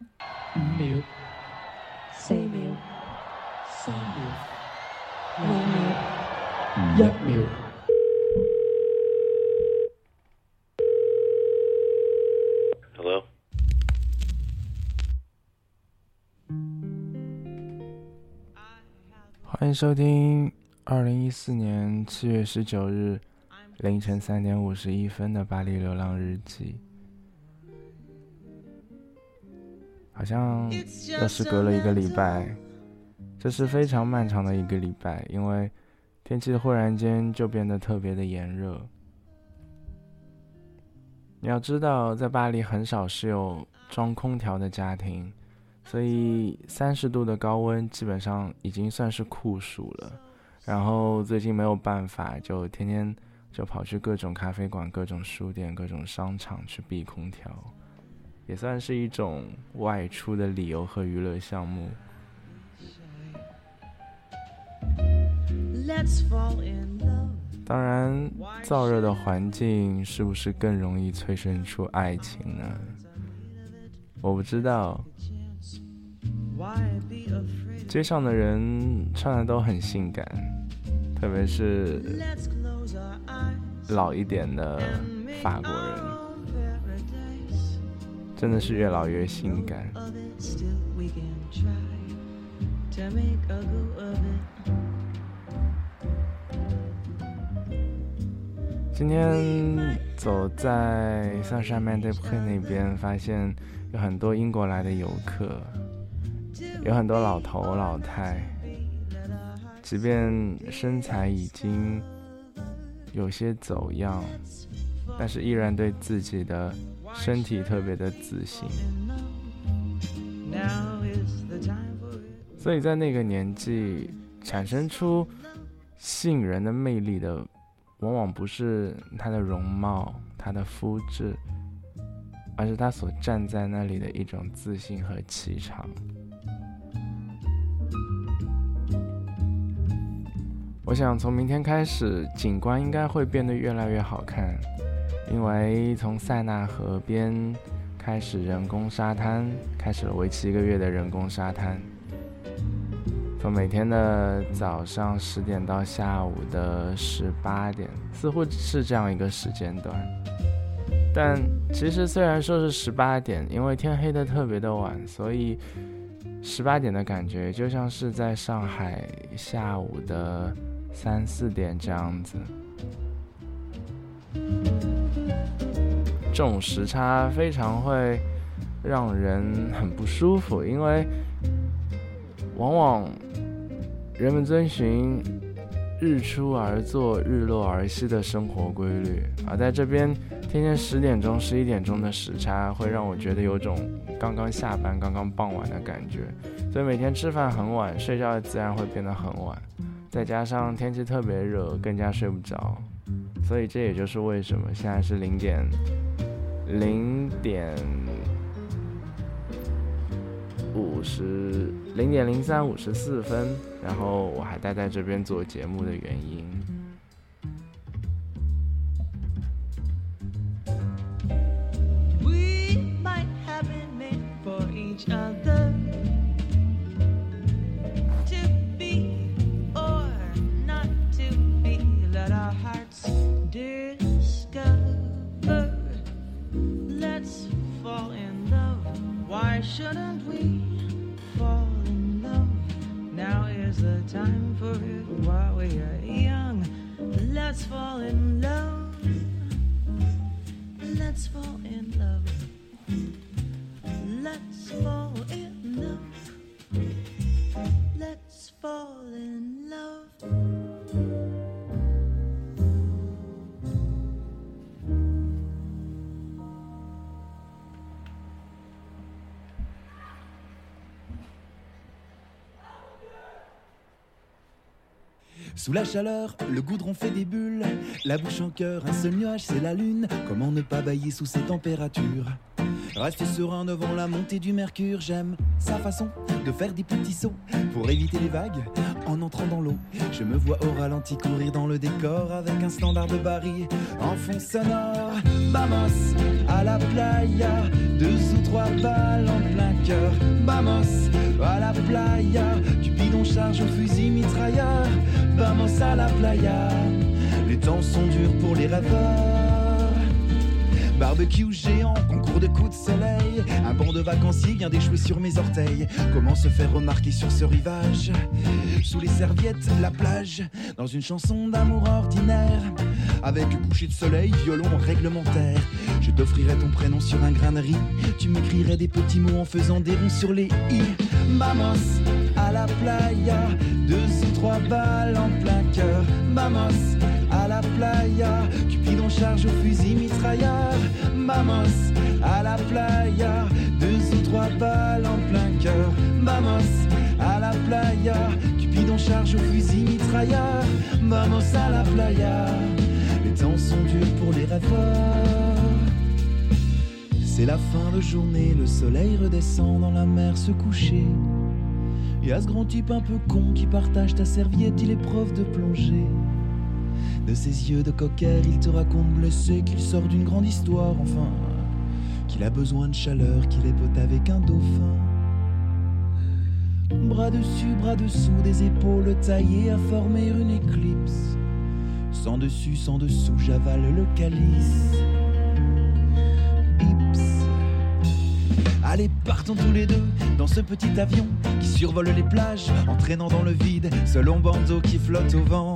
五秒、四秒、三秒、兩秒、一秒。Hello? 欢迎收听二零一四年七月十九日凌晨三点五十一分的《巴黎流浪日记》。好像又是隔了一个礼拜，这是非常漫长的一个礼拜，因为天气忽然间就变得特别的炎热。你要知道，在巴黎很少是有装空调的家庭。所以三十度的高温基本上已经算是酷暑了，然后最近没有办法，就天天就跑去各种咖啡馆、各种书店、各种商场去避空调，也算是一种外出的理由和娱乐项目。当然，燥热的环境是不是更容易催生出爱情呢？我不知道。街上的人穿的都很性感，特别是老一点的法国人，真的是越老越性感。今天走在萨沙曼德普那边，发现有很多英国来的游客。有很多老头老太，即便身材已经有些走样，但是依然对自己的身体特别的自信。所以在那个年纪，产生出吸引人的魅力的，往往不是他的容貌、他的肤质，而是他所站在那里的一种自信和气场。我想从明天开始，景观应该会变得越来越好看，因为从塞纳河边开始人工沙滩，开始了为期一个月的人工沙滩。从每天的早上十点到下午的十八点，似乎是这样一个时间段。但其实虽然说是十八点，因为天黑的特别的晚，所以十八点的感觉就像是在上海下午的。三四点这样子，这种时差非常会让人很不舒服，因为往往人们遵循日出而作、日落而息的生活规律，而在这边天天十点钟、十一点钟的时差，会让我觉得有种刚刚下班、刚刚傍晚的感觉，所以每天吃饭很晚，睡觉自然会变得很晚。再加上天气特别热，更加睡不着，所以这也就是为什么现在是零点零点五十零点零三五十四分，然后我还待在这边做节目的原因。Sous la chaleur, le goudron fait des bulles, la bouche en cœur, un seul nuage, c'est la lune. Comment ne pas bailler sous ces températures? Rester serein devant la montée du mercure, j'aime sa façon de faire des petits sauts pour éviter les vagues en entrant dans l'eau. Je me vois au ralenti courir dans le décor avec un standard de Barry en fond sonore. Vamos à la playa, deux ou trois balles en plein cœur. Vamos à la playa, charge au fusil mitrailleur. Vamos à la playa, les temps sont durs pour les rêveurs. Barbecue géant, concours de coups de soleil. Un banc de vacanciers vient d'échouer sur mes orteils. Comment se faire remarquer sur ce rivage? Sous les serviettes, la plage, dans une chanson d'amour ordinaire. Avec coucher de soleil, violon réglementaire. Je t'offrirai ton prénom sur un grain de riz. Tu m'écrirais des petits mots en faisant des ronds sur les i. Vamos playa, deux ou trois balles en plein cœur. Vamos à la playa, Cupidon charge au fusil mitrailleur. Vamos à la playa, deux ou trois balles en plein cœur. Vamos à la playa, Cupidon charge au fusil mitrailleur. Vamos à la playa, les temps sont durs pour les rêveurs. C'est la fin de journée, le soleil redescend dans la mer se coucher. Et à ce grand type un peu con qui partage ta serviette, il est prof de plongée. De ses yeux de cocker, il te raconte blessé qu'il sort d'une grande histoire, enfin, qu'il a besoin de chaleur, qu'il est avec un dauphin. Bras dessus, bras dessous, des épaules taillées à former une éclipse. Sans dessus, sans dessous, j'avale le calice. Allez, partons tous les deux dans ce petit avion qui survole les plages, entraînant dans le vide ce long bandeau qui flotte au vent.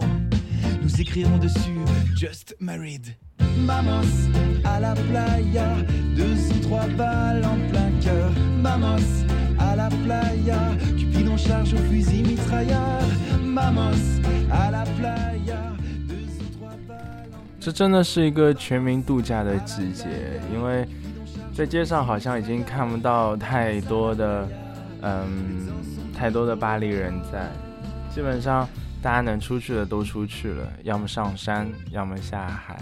Nous écrirons dessus Just Married. Vamos à la playa, deux ou trois balles en plein cœur. Vamos à la playa, Cupidon charge au fusil mitrailleur. Vamos à la playa, deux ou trois balles en 这真的是一个全民度假的季节，因为 在街上好像已经看不到太多的，嗯，太多的巴黎人在，基本上大家能出去的都出去了，要么上山，要么下海。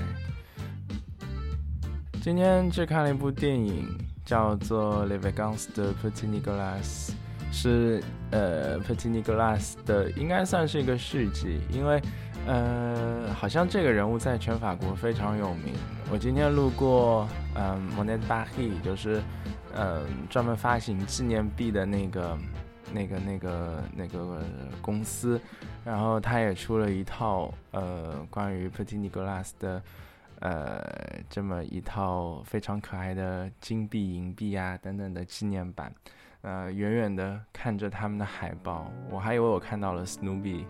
今天去看了一部电影，叫做《Les Vacances de Petit Nicolas》，是呃 Petit Nicolas 的，应该算是一个续集，因为呃好像这个人物在全法国非常有名。我今天路过嗯 Monet Paris，就是嗯专门发行纪念币的那个那个那个那个公司，然后他也出了一套呃关于 Petit Nicolas 的。呃，这么一套非常可爱的金币、银币啊等等的纪念版，呃，远远的看着他们的海报，我还以为我看到了 Snoopy，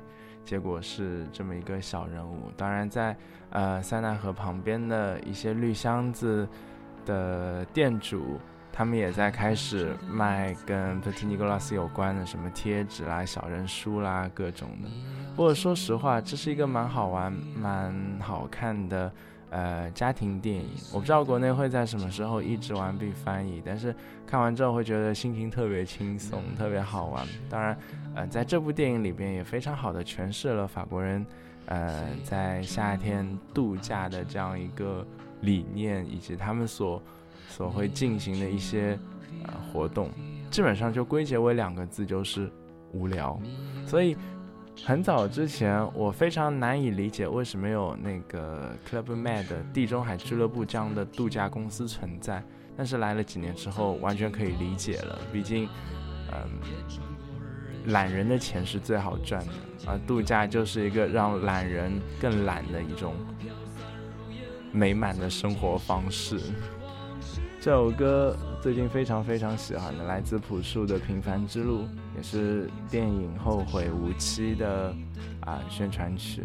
结果是这么一个小人物。当然，在呃塞纳河旁边的一些绿箱子的店主，他们也在开始卖跟 Petit Nicolas 有关的什么贴纸啦、小人书啦各种的。不过说实话，这是一个蛮好玩、蛮好看的。呃，家庭电影，我不知道国内会在什么时候译制完毕翻译，但是看完之后会觉得心情特别轻松，特别好玩。当然，呃，在这部电影里边也非常好的诠释了法国人，呃，在夏天度假的这样一个理念，以及他们所所会进行的一些呃活动，基本上就归结为两个字，就是无聊。所以。很早之前，我非常难以理解为什么有那个 Club Med 地中海俱乐部这样的度假公司存在。但是来了几年之后，完全可以理解了。毕竟，嗯，懒人的钱是最好赚的，啊，度假就是一个让懒人更懒的一种美满的生活方式。这首歌最近非常非常喜欢的，来自朴树的《平凡之路》，也是电影《后会无期》的啊宣传曲。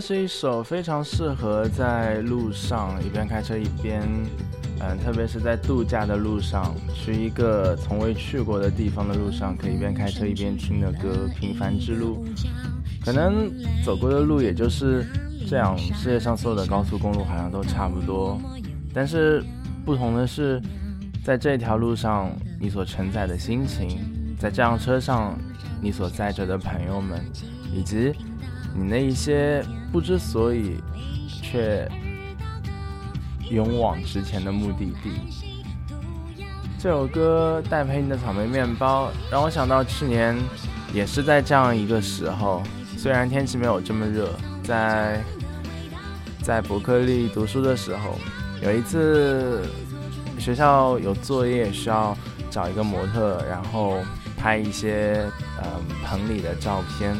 我觉得那是一首非常适合在路上一边开车一边，嗯，特别是在度假的路上，去一个从未去过的地方的路上，可以一边开车一边听的歌《平凡之路》。可能走过的路也就是这样，世界上所有的高速公路好像都差不多，但是不同的是，在这条路上你所承载的心情，在这辆车上你所载着的朋友们，以及。你那一些不知所以，却勇往直前的目的地。这首歌戴佩妮的草莓面包让我想到去年也是在这样一个时候，虽然天气没有这么热，在在伯克利读书的时候，有一次学校有作业需要找一个模特，然后拍一些嗯棚里的照片。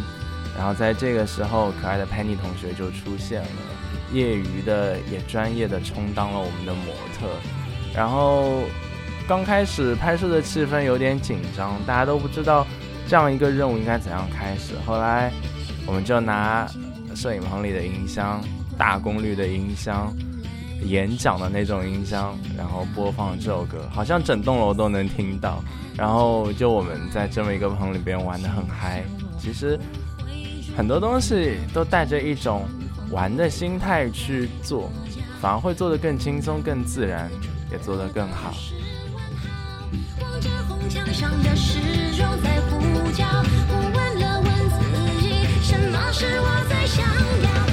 然后在这个时候，可爱的 Penny 同学就出现了，业余的也专业的充当了我们的模特。然后刚开始拍摄的气氛有点紧张，大家都不知道这样一个任务应该怎样开始。后来我们就拿摄影棚里的音箱，大功率的音箱，演讲的那种音箱，然后播放这首歌，好像整栋楼都能听到。然后就我们在这么一个棚里边玩得很嗨。其实。很多东西都带着一种玩的心态去做，反而会做得更轻松、更自然，也做得更好。什么是我最想要？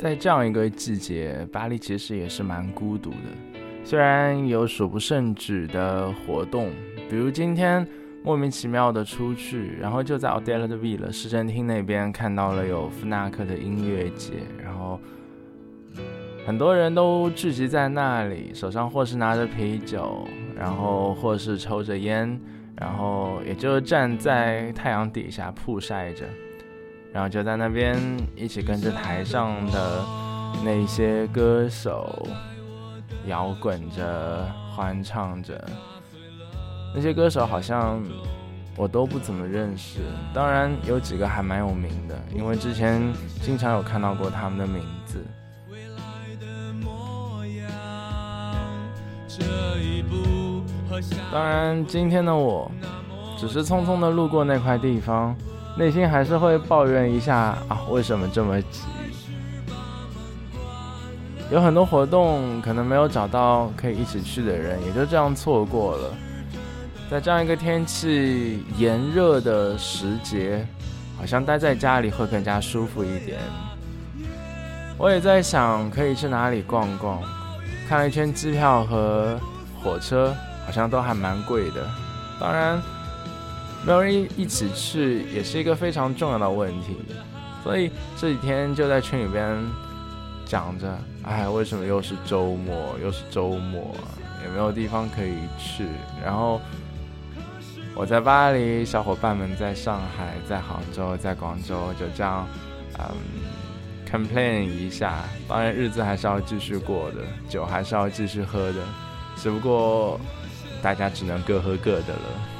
在这样一个季节，巴黎其实也是蛮孤独的。虽然有数不胜举的活动，比如今天莫名其妙的出去，然后就在 o d e l a de Ville 市政厅那边看到了有夫纳克的音乐节，然后很多人都聚集在那里，手上或是拿着啤酒，然后或是抽着烟，然后也就站在太阳底下曝晒着。然后就在那边一起跟着台上的那些歌手摇滚着、欢唱着。那些歌手好像我都不怎么认识，当然有几个还蛮有名的，因为之前经常有看到过他们的名字。当然，今天的我只是匆匆的路过那块地方，内心还是会抱怨一下啊，为什么这么急？有很多活动可能没有找到可以一起去的人，也就这样错过了。在这样一个天气炎热的时节，好像待在家里会更加舒服一点。我也在想可以去哪里逛逛，看了一圈机票和火车，好像都还蛮贵的。当然，没有人一一起去也是一个非常重要的问题，所以这几天就在群里边讲着，哎，为什么又是周末，又是周末，也没有地方可以去。然后我在巴黎，小伙伴们在上海，在杭州，在广州，就这样，嗯，complain 一下。当然，日子还是要继续过的，酒还是要继续喝的，只不过大家只能各喝各的了。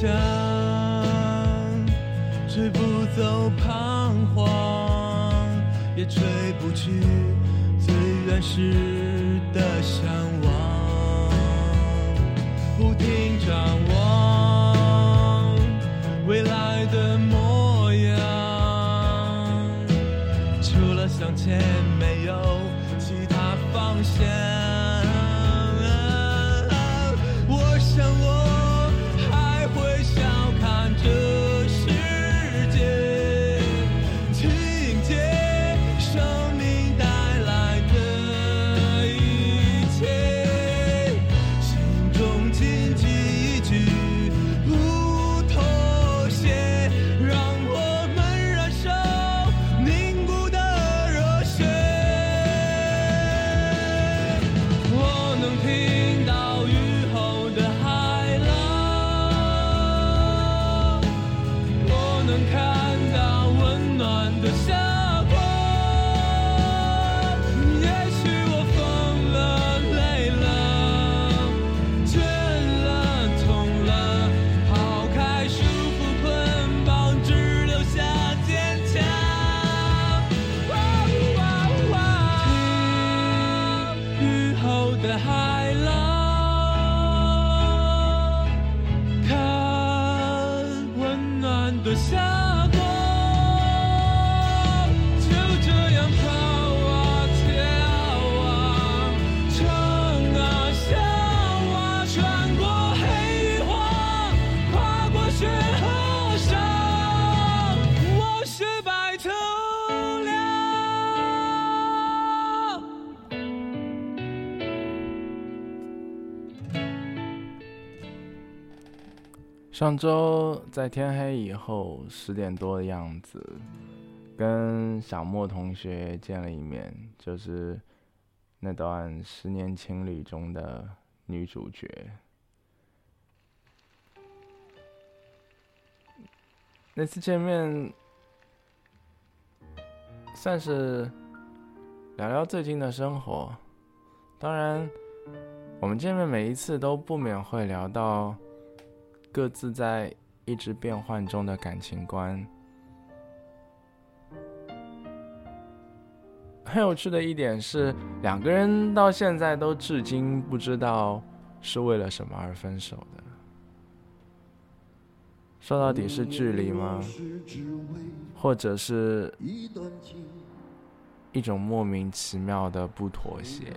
想，吹不走彷徨，也吹不去最原始的向往。不停张望未来的模样，除了向前，上周在天黑以后十点多的样子，跟小莫同学见了一面，就是那段十年情侣中的女主角。那次见面，算是聊聊最近的生活。当然，我们见面每一次都不免会聊到。各自在一直变换中的感情观。很有趣的一点是，两个人到现在都至今不知道是为了什么而分手的。说到底是距离吗？或者是一种莫名其妙的不妥协？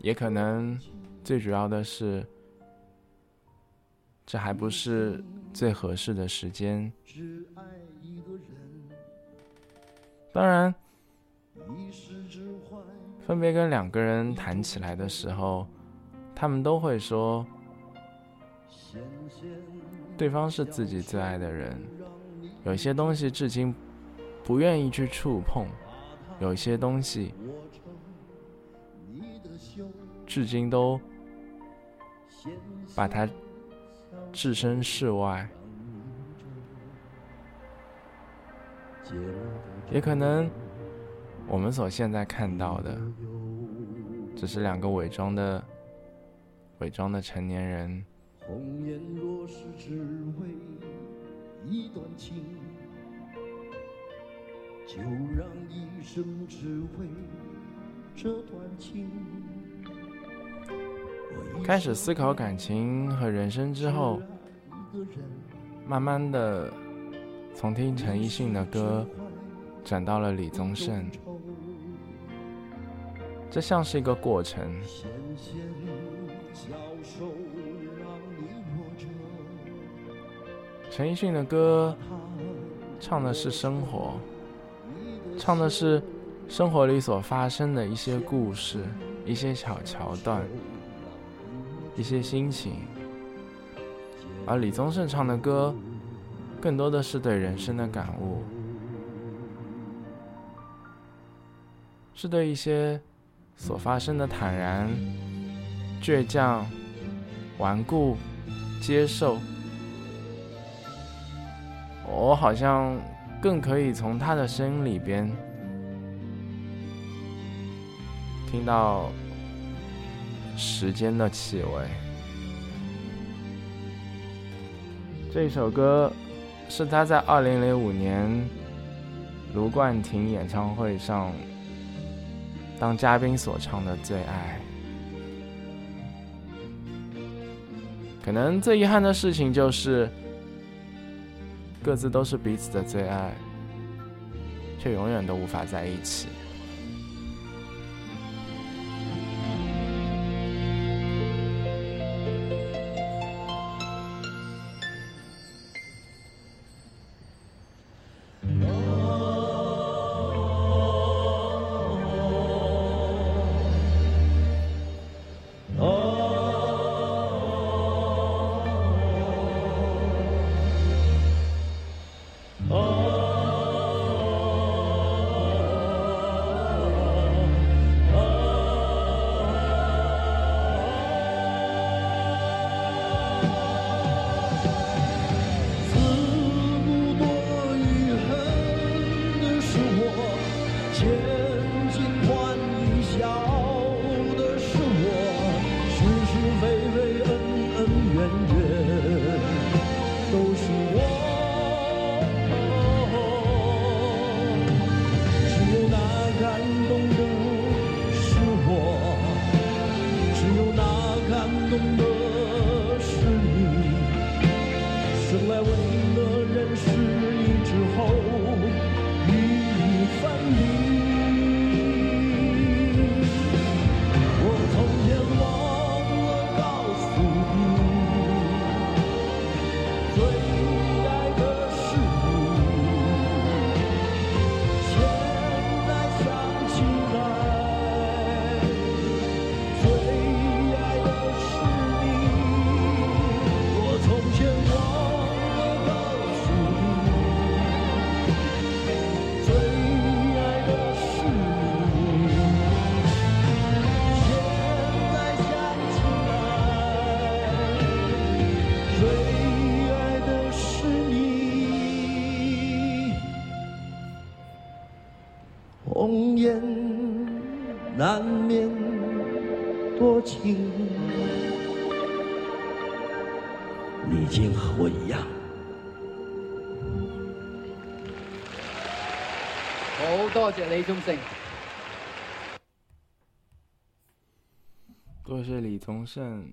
也可能最主要的是。这还不是最合适的时间。当然，分别跟两个人谈起来的时候，他们都会说，对方是自己最爱的人，有些东西至今不愿意去触碰，有些东西至今都把它置身事外。也可能我们所现在看到的，只是两个伪装的、伪装的成年人。红颜若是只为一段情，就让一生只为这段情。开始思考感情和人生之后，慢慢的从听陈奕迅的歌转到了李宗盛，这像是一个过程。陈奕迅的歌唱的是生活，唱的是生活里所发生的一些故事、一些小桥段、一些心情，而李宗盛唱的歌更多的是对人生的感悟，是对一些所发生的坦然、倔强、顽固、接受。我好像更可以从他的声音里边听到时间的气味。这首歌是他在二零零五年卢冠廷演唱会上当嘉宾所唱的《最爱》。可能最遗憾的事情就是。各自都是彼此的最爱，却永远都无法在一起。多謝李宗盛。多谢李宗盛。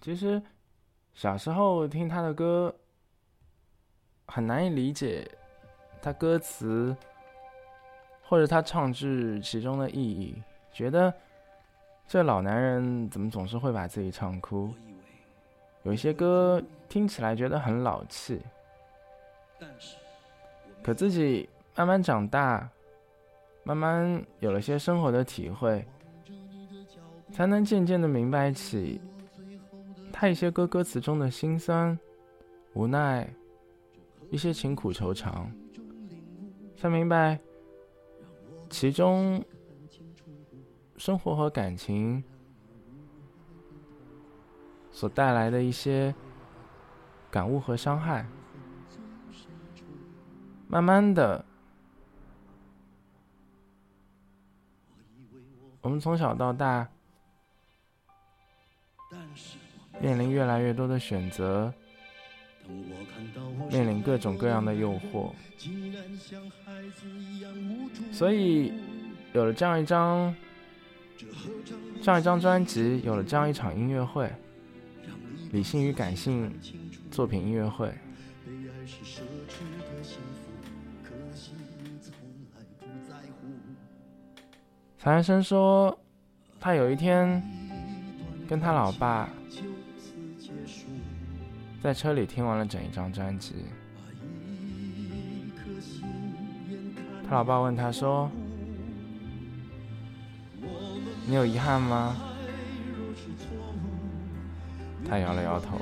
其实小时候听他的歌，很难以理解他歌词或者他唱至其中的意义，觉得这老男人怎么总是会把自己唱哭？有一些歌听起来觉得很老气，可自己慢慢长大，慢慢有了些生活的体会，才能渐渐的明白起他一些歌歌词中的辛酸、无奈，一些情苦愁长，才明白其中生活和感情所带来的一些感悟和伤害。慢慢的，我们从小到大面临越来越多的选择，面临各种各样的诱惑，所以有了这样一张这样一张专辑，有了这样一场音乐会，理性与感性作品音乐会。曹安生说，他有一天跟他老爸在车里听完了整一张专辑。他老爸问他说：“你有遗憾吗？”他摇了摇头。啊，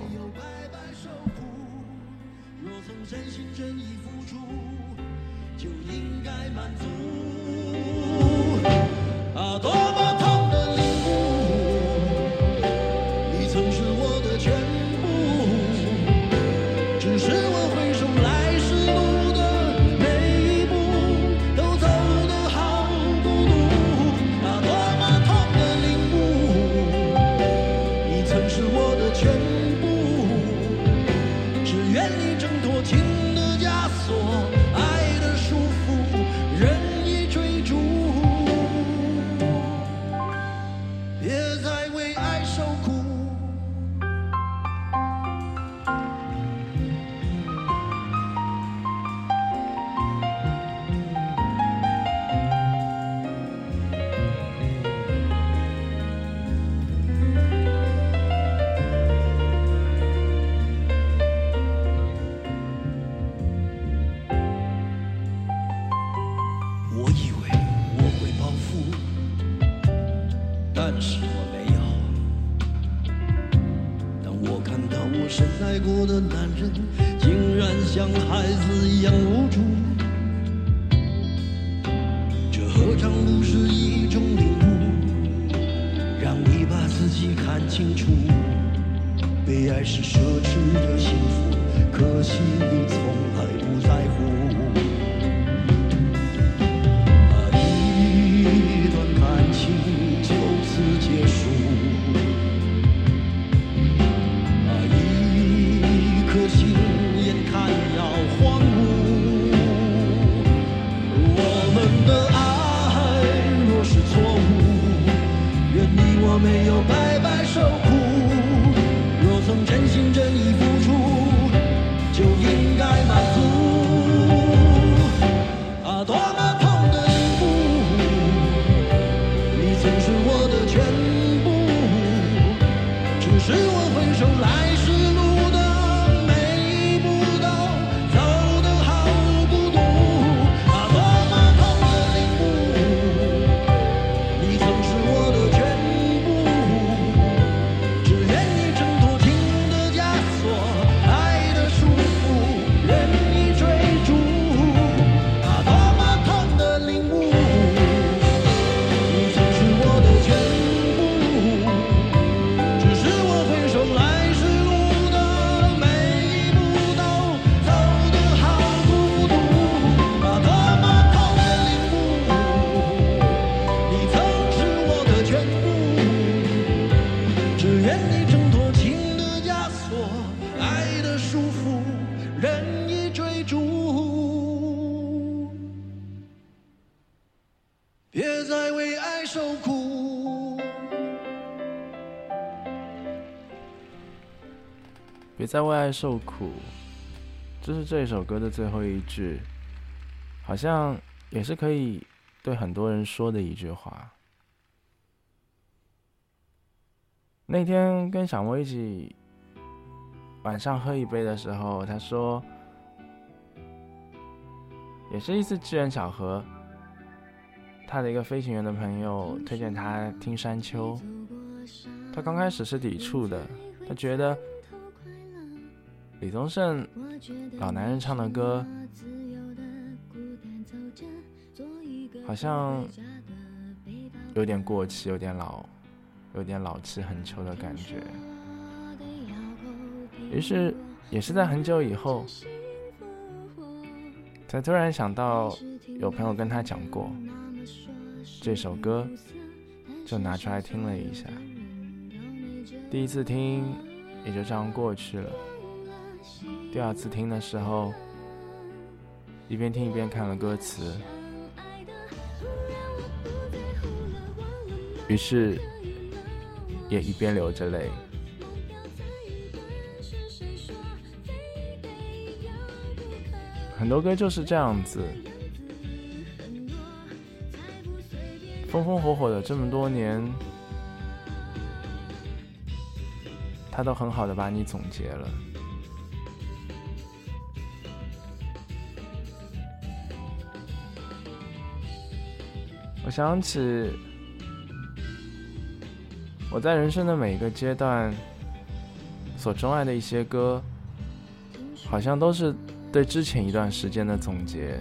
多么痛的受苦。别再为爱受苦。别再为爱受苦，这是这首歌的最后一句，好像也是可以对很多人说的一句话。那天跟小莫一起晚上喝一杯的时候，他说，也是一次机缘巧合，他的一个飞行员的朋友推荐他听山丘，他刚开始是抵触的，他觉得李宗盛老男人唱的歌，好像有点过气，有点老，有点老气横秋的感觉。于是，也是在很久以后，才突然想到，有朋友跟他讲过这首歌，就拿出来听了一下。第一次听也就这样过去了。第二次听的时候，一边听一边看了歌词，于是也一边流着泪。很多歌就是这样子，风风火火的这么多年，他都很好的把你总结了。我想起我在人生的每一个阶段所钟爱的一些歌，好像都是对之前一段时间的总结。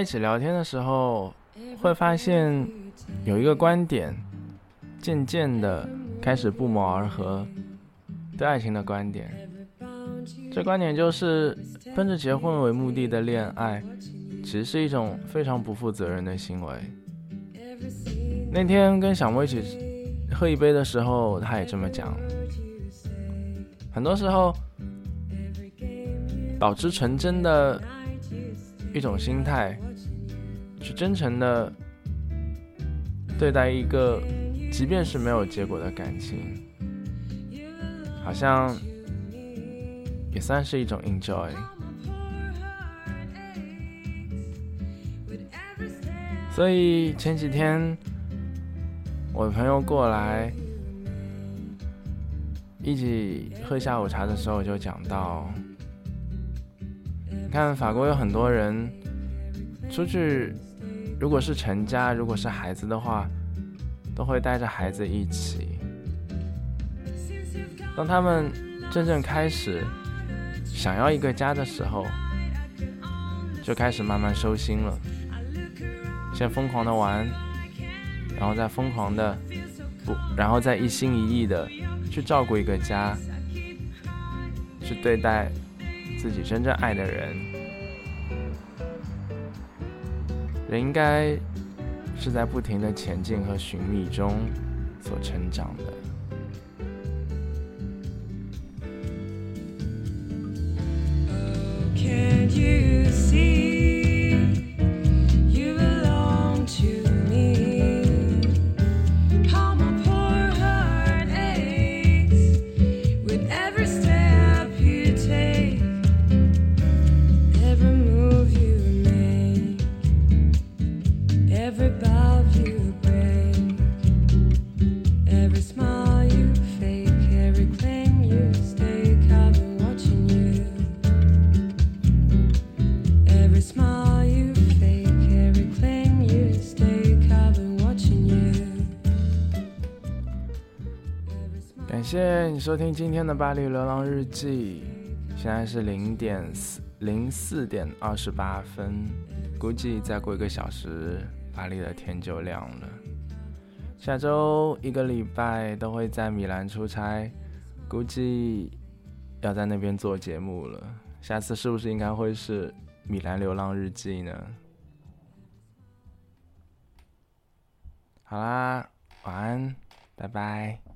在一起聊天的时候，会发现有一个观点，渐渐的开始不谋而合，对爱情的观点。这观点就是，奔着结婚为目的的恋爱，其实是一种非常不负责任的行为。那天跟小莫一起喝一杯的时候，他也这么讲。很多时候，保持纯真的一种心态，去真诚的对待一个即便是没有结果的感情，好像也算是一种 enjoy。所以前几天我的朋友过来一起喝下午茶的时候，就讲到。你看，法国有很多人出去，如果是成家，如果是孩子的话，都会带着孩子一起。当他们真正开始想要一个家的时候，就开始慢慢收心了，先疯狂的玩，然后再疯狂的不，然后再一心一意的去照顾一个家，去对待。自己真正爱的人，人应该是在不停的前进和寻觅中所成长的。can you see 收听今天的《巴黎流浪日记》，现在是零点四零四点二十八分，估计再过一个小时，巴黎的天就亮了。下周一个礼拜都会在米兰出差，估计要在那边做节目了。下次是不是应该会是米兰流浪日记呢？好啦，晚安，拜拜。